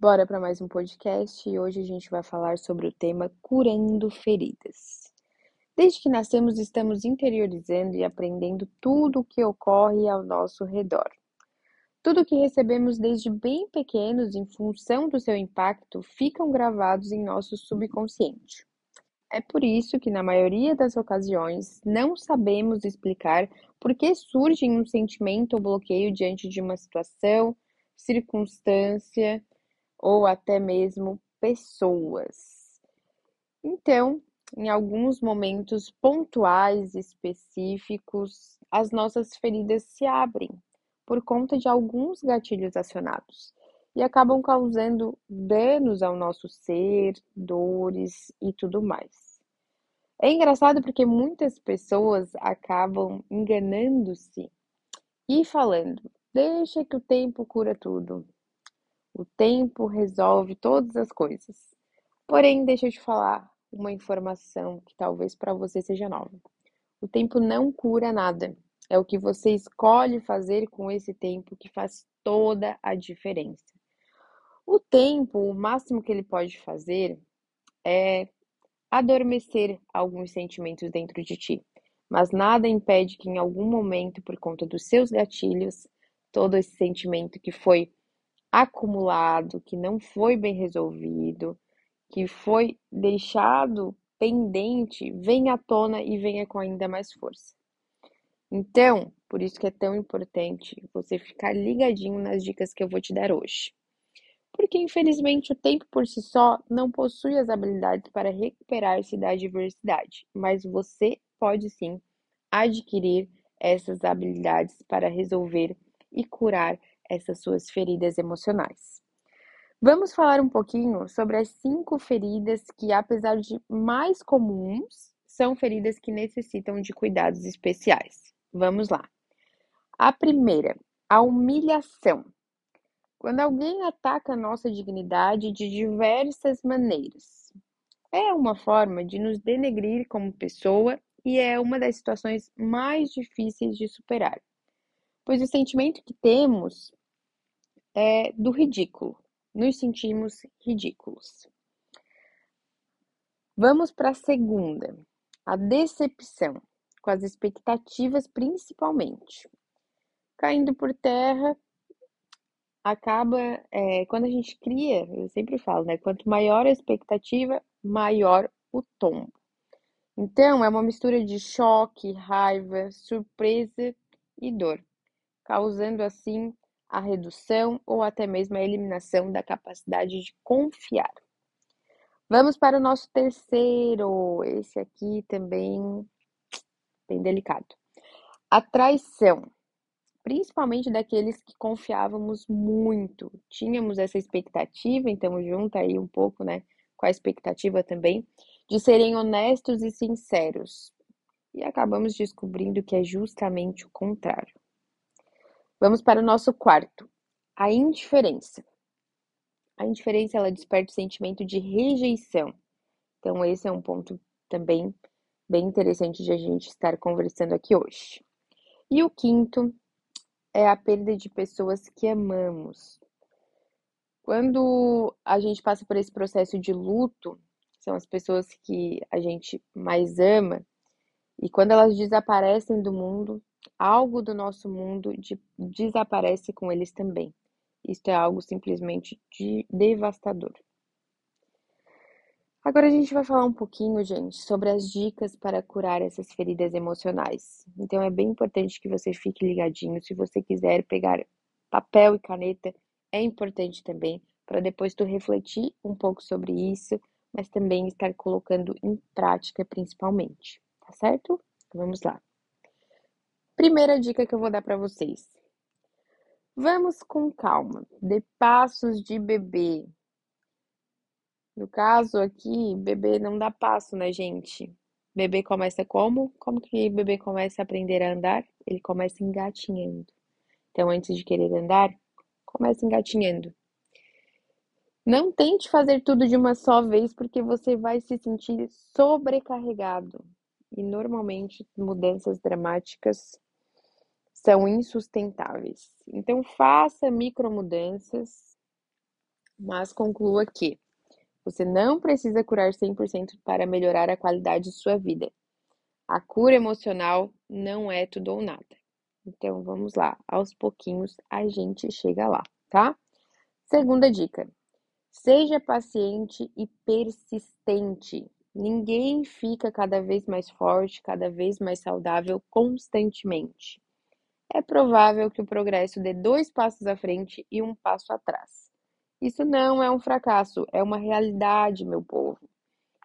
Bora para mais um podcast e hoje a gente vai falar sobre o tema curando feridas. Desde que nascemos, estamos interiorizando e aprendendo tudo o que ocorre ao nosso redor. Tudo que recebemos desde bem pequenos, em função do seu impacto, ficam gravados em nosso subconsciente. É por isso que, na maioria das ocasiões, não sabemos explicar por que surge um sentimento ou bloqueio diante de uma situação, circunstância ou até mesmo pessoas. Então, em alguns momentos pontuais específicos, as nossas feridas se abrem por conta de alguns gatilhos acionados e acabam causando danos ao nosso ser, dores e tudo mais. É engraçado porque muitas pessoas acabam enganando-se e falando: deixa que o tempo cura tudo. O tempo resolve todas as coisas. Porém, deixa eu te falar uma informação que talvez para você seja nova. O tempo não cura nada. É o que você escolhe fazer com esse tempo que faz toda a diferença. O tempo, o máximo que ele pode fazer é adormecer alguns sentimentos dentro de ti, mas nada impede que em algum momento, por conta dos seus gatilhos, todo esse sentimento que foi acumulado, que não foi bem resolvido, que foi deixado pendente, venha à tona e venha com ainda mais força. Então, por isso que é tão importante você ficar ligadinho nas dicas que eu vou te dar hoje porque infelizmente o tempo por si só não possui as habilidades para recuperar-se da adversidade, mas você pode sim adquirir essas habilidades para resolver e curar essas suas feridas emocionais. Vamos falar um pouquinho sobre as cinco feridas que, apesar de mais comuns, são feridas que necessitam de cuidados especiais. Vamos lá. A primeira, a humilhação. Quando alguém ataca a nossa dignidade de diversas maneiras, é uma forma de nos denegrir como pessoa e é uma das situações mais difíceis de superar, pois o sentimento que temos é do ridículo, nos sentimos ridículos. Vamos para a segunda, a decepção, com as expectativas principalmente. Caindo por terra acaba, é, quando a gente cria, eu sempre falo, né? Quanto maior a expectativa, maior o tombo. Então, é uma mistura de choque, raiva, surpresa e dor, causando assim a redução ou até mesmo a eliminação da capacidade de confiar. Vamos para o nosso terceiro, esse aqui também bem delicado. A traição principalmente daqueles que confiávamos muito. Tínhamos essa expectativa, então junta aí um pouco, né, com a expectativa também de serem honestos e sinceros. E acabamos descobrindo que é justamente o contrário. Vamos para o nosso quarto, a indiferença. A indiferença ela desperta o sentimento de rejeição. Então esse é um ponto também bem interessante de a gente estar conversando aqui hoje. E o quinto é a perda de pessoas que amamos. Quando a gente passa por esse processo de luto, são as pessoas que a gente mais ama, e quando elas desaparecem do mundo, algo do nosso mundo de, desaparece com eles também. Isto é algo simplesmente de devastador. Agora a gente vai falar um pouquinho, gente, sobre as dicas para curar essas feridas emocionais. Então é bem importante que você fique ligadinho. Se você quiser pegar papel e caneta, é importante também para depois tu refletir um pouco sobre isso, mas também estar colocando em prática principalmente, tá certo? Vamos lá. Primeira dica que eu vou dar para vocês. Vamos com calma, dê passos de bebê, no caso aqui, bebê não dá passo, né, gente? Bebê começa como? Como que bebê começa a aprender a andar? Ele começa engatinhando. Então, antes de querer andar, começa engatinhando. Não tente fazer tudo de uma só vez, porque você vai se sentir sobrecarregado. E normalmente mudanças dramáticas são insustentáveis. Então, faça micromudanças mas conclua que você não precisa curar 100% para melhorar a qualidade de sua vida. A cura emocional não é tudo ou nada. Então vamos lá, aos pouquinhos a gente chega lá, tá? Segunda dica: seja paciente e persistente. Ninguém fica cada vez mais forte, cada vez mais saudável constantemente. É provável que o progresso dê dois passos à frente e um passo atrás. Isso não é um fracasso, é uma realidade, meu povo.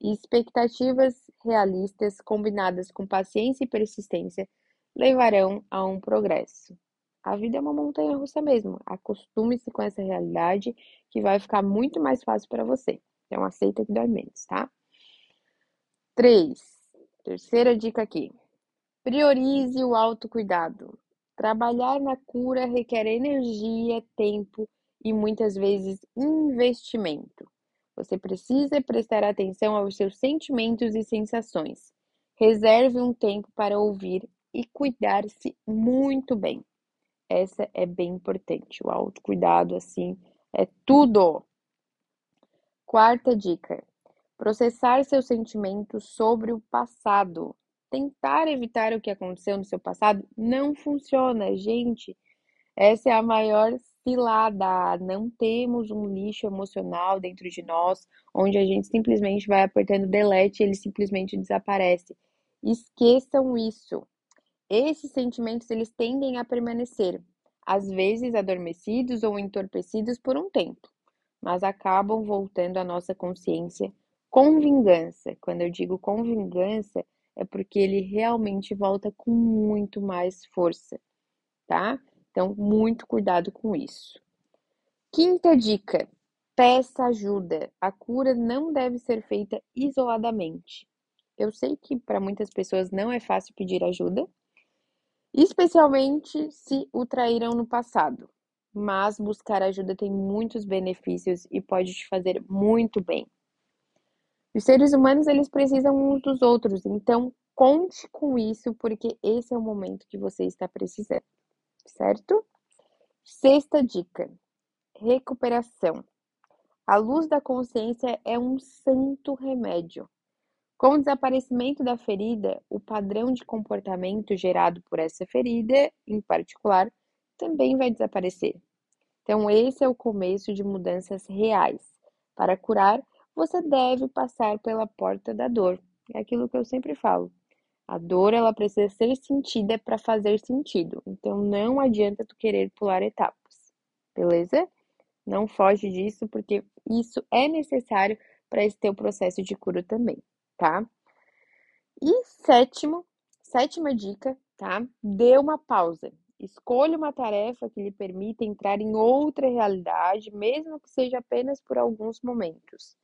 E expectativas realistas combinadas com paciência e persistência levarão a um progresso. A vida é uma montanha russa mesmo. Acostume-se com essa realidade que vai ficar muito mais fácil para você. Então aceita que dói menos, tá? 3. Terceira dica aqui. Priorize o autocuidado. Trabalhar na cura requer energia, tempo e muitas vezes investimento. Você precisa prestar atenção aos seus sentimentos e sensações. Reserve um tempo para ouvir e cuidar-se muito bem. Essa é bem importante. O autocuidado, assim, é tudo. Quarta dica: processar seus sentimentos sobre o passado. Tentar evitar o que aconteceu no seu passado não funciona, gente. Essa é a maior cilada. Não temos um lixo emocional dentro de nós, onde a gente simplesmente vai apertando delete e ele simplesmente desaparece. Esqueçam isso. Esses sentimentos eles tendem a permanecer, às vezes adormecidos ou entorpecidos por um tempo, mas acabam voltando à nossa consciência com vingança. Quando eu digo com vingança, é porque ele realmente volta com muito mais força, tá? Então, muito cuidado com isso. Quinta dica: peça ajuda. A cura não deve ser feita isoladamente. Eu sei que para muitas pessoas não é fácil pedir ajuda, especialmente se o traíram no passado. Mas buscar ajuda tem muitos benefícios e pode te fazer muito bem. Os seres humanos eles precisam uns dos outros, então conte com isso porque esse é o momento que você está precisando certo? Sexta dica: recuperação. A luz da consciência é um santo remédio. Com o desaparecimento da ferida, o padrão de comportamento gerado por essa ferida, em particular, também vai desaparecer. Então, esse é o começo de mudanças reais. Para curar, você deve passar pela porta da dor. É aquilo que eu sempre falo. A dor ela precisa ser sentida para fazer sentido. Então não adianta tu querer pular etapas. Beleza? Não foge disso porque isso é necessário para esse teu processo de cura também, tá? E sétimo, sétima dica, tá? Dê uma pausa. Escolha uma tarefa que lhe permita entrar em outra realidade, mesmo que seja apenas por alguns momentos.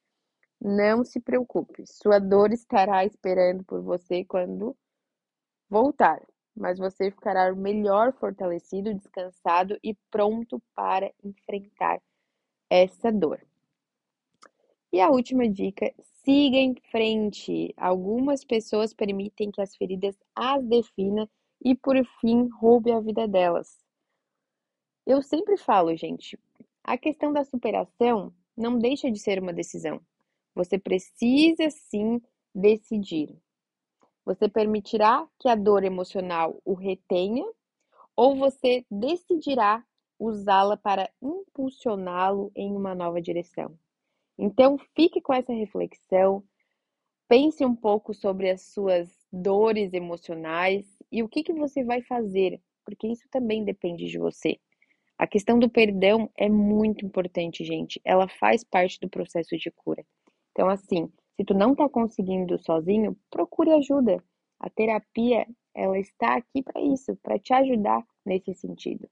Não se preocupe, sua dor estará esperando por você quando voltar, mas você ficará melhor fortalecido, descansado e pronto para enfrentar essa dor. E a última dica: siga em frente. Algumas pessoas permitem que as feridas as defina e, por fim, roube a vida delas. Eu sempre falo, gente, a questão da superação não deixa de ser uma decisão. Você precisa sim decidir. Você permitirá que a dor emocional o retenha ou você decidirá usá-la para impulsioná-lo em uma nova direção? Então, fique com essa reflexão, pense um pouco sobre as suas dores emocionais e o que, que você vai fazer, porque isso também depende de você. A questão do perdão é muito importante, gente. Ela faz parte do processo de cura. Então, assim, se tu não tá conseguindo sozinho, procure ajuda. A terapia, ela está aqui para isso, para te ajudar nesse sentido.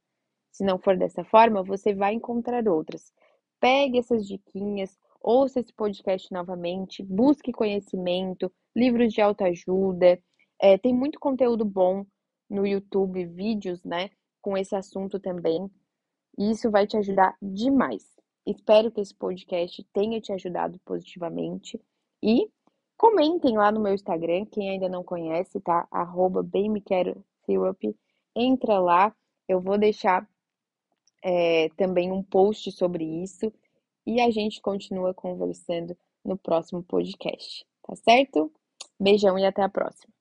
Se não for dessa forma, você vai encontrar outras. Pegue essas diquinhas, ouça esse podcast novamente, busque conhecimento, livros de autoajuda. É, tem muito conteúdo bom no YouTube, vídeos, né, com esse assunto também. E isso vai te ajudar demais. Espero que esse podcast tenha te ajudado positivamente e comentem lá no meu Instagram, quem ainda não conhece, tá? Arroba. Entra lá, eu vou deixar é, também um post sobre isso e a gente continua conversando no próximo podcast, tá certo? Beijão e até a próxima.